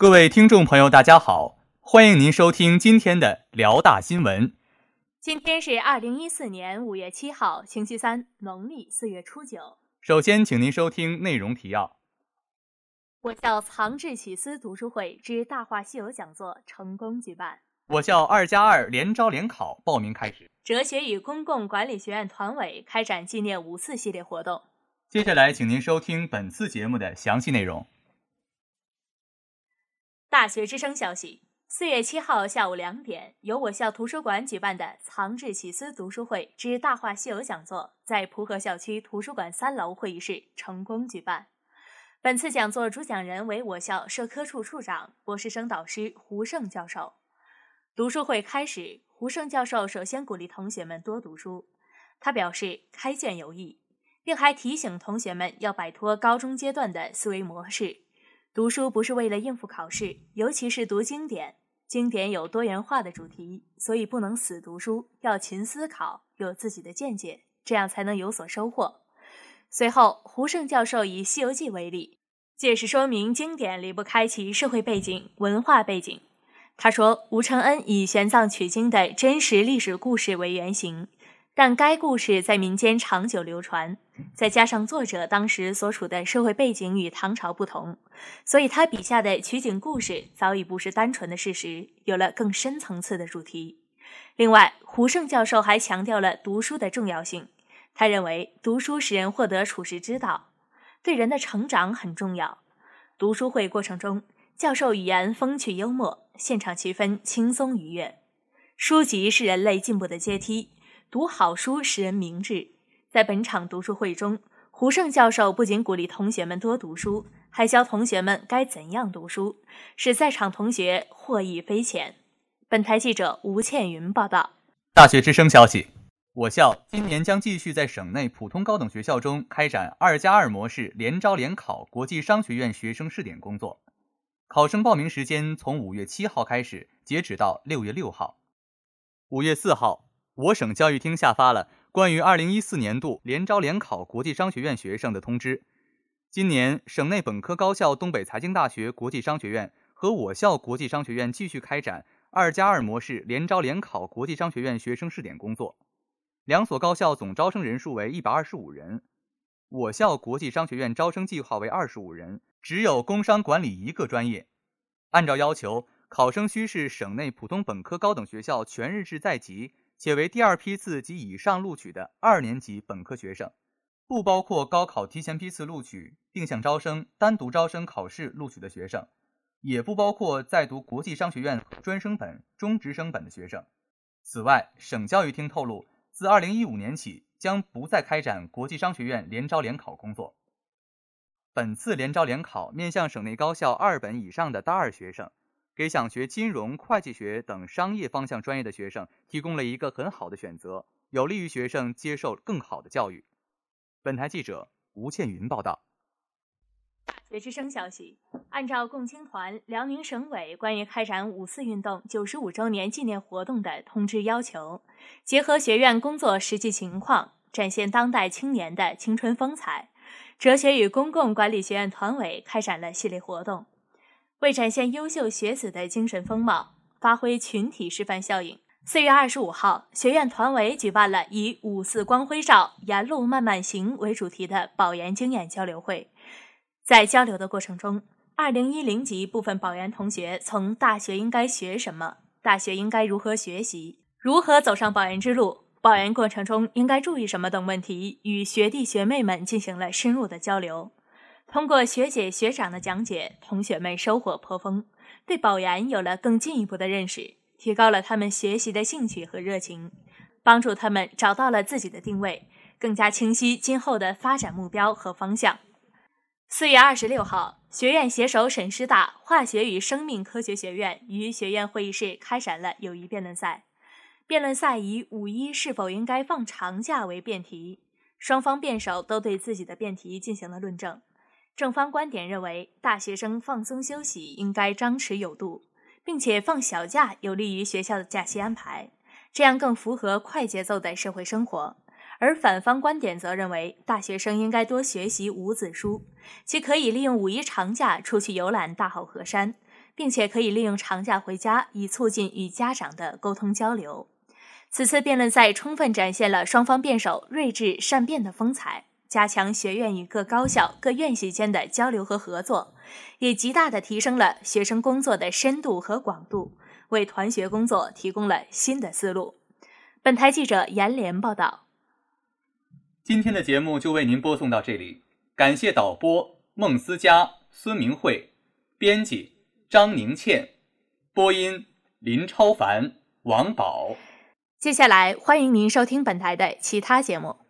各位听众朋友，大家好，欢迎您收听今天的辽大新闻。今天是二零一四年五月七号，星期三，农历四月初九。首先，请您收听内容提要：我校藏志启思读书会之《大话西游》讲座成功举办；我校二加二联招联考报名开始；哲学与公共管理学院团委开展纪念五四系列活动。接下来，请您收听本次节目的详细内容。大学之声消息：四月七号下午两点，由我校图书馆举办的“藏志启思读书会之大话西游”讲座，在蒲河校区图书馆三楼会议室成功举办。本次讲座主讲人为我校社科处处长、博士生导师胡胜教授。读书会开始，胡胜教授首先鼓励同学们多读书。他表示开卷有益，并还提醒同学们要摆脱高中阶段的思维模式。读书不是为了应付考试，尤其是读经典。经典有多元化的主题，所以不能死读书，要勤思考，有自己的见解，这样才能有所收获。随后，胡胜教授以《西游记》为例，借势说明经典离不开其社会背景、文化背景。他说，吴承恩以玄奘取经的真实历史故事为原型。但该故事在民间长久流传，再加上作者当时所处的社会背景与唐朝不同，所以他笔下的取景故事早已不是单纯的事实，有了更深层次的主题。另外，胡胜教授还强调了读书的重要性。他认为，读书使人获得处世之道，对人的成长很重要。读书会过程中，教授语言风趣幽默，现场气氛轻松愉悦。书籍是人类进步的阶梯。读好书使人明智。在本场读书会中，胡胜教授不仅鼓励同学们多读书，还教同学们该怎样读书，使在场同学获益匪浅。本台记者吴倩云报道。大学之声消息：我校今年将继续在省内普通高等学校中开展“二加二”模式联招联考国际商学院学生试点工作。考生报名时间从五月七号开始，截止到六月六号。五月四号。我省教育厅下发了关于二零一四年度联招联考国际商学院学生的通知。今年，省内本科高校东北财经大学国际商学院和我校国际商学院继续开展“二加二”模式联招联考国际商学院学生试点工作。两所高校总招生人数为一百二十五人。我校国际商学院招生计划为二十五人，只有工商管理一个专业。按照要求，考生需是省内普通本科高等学校全日制在籍。且为第二批次及以上录取的二年级本科学生，不包括高考提前批次录取、定向招生、单独招生考试录取的学生，也不包括在读国际商学院专升本、中职升本的学生。此外，省教育厅透露，自二零一五年起，将不再开展国际商学院联招联考工作。本次联招联考面向省内高校二本以上的大二学生。给想学金融、会计学等商业方向专业的学生提供了一个很好的选择，有利于学生接受更好的教育。本台记者吴倩云报道。大学之声消息：按照共青团辽宁省委关于开展五四运动九十五周年纪念活动的通知要求，结合学院工作实际情况，展现当代青年的青春风采，哲学与公共管理学院团委开展了系列活动。为展现优秀学子的精神风貌，发挥群体示范效应，四月二十五号，学院团委举办了以“五四光辉照，沿路慢慢行”为主题的保研经验交流会。在交流的过程中，二零一零级部分保研同学从大学应该学什么、大学应该如何学习、如何走上保研之路、保研过程中应该注意什么等问题，与学弟学妹们进行了深入的交流。通过学姐学长的讲解，同学们收获颇丰，对保研有了更进一步的认识，提高了他们学习的兴趣和热情，帮助他们找到了自己的定位，更加清晰今后的发展目标和方向。四月二十六号，学院携手沈师大化学与生命科学学院于学院会议室开展了友谊辩论赛。辩论赛以“五一是否应该放长假”为辩题，双方辩手都对自己的辩题进行了论证。正方观点认为，大学生放松休息应该张弛有度，并且放小假有利于学校的假期安排，这样更符合快节奏的社会生活。而反方观点则认为，大学生应该多学习五子书，其可以利用五一长假出去游览大好河山，并且可以利用长假回家，以促进与家长的沟通交流。此次辩论赛充分展现了双方辩手睿智善辩的风采，加强学院与各高校、各院系间的交流和合作，也极大地提升了学生工作的深度和广度，为团学工作提供了新的思路。本台记者严连报道。今天的节目就为您播送到这里，感谢导播孟思佳、孙明慧，编辑张宁倩，播音林超凡、王宝。接下来，欢迎您收听本台的其他节目。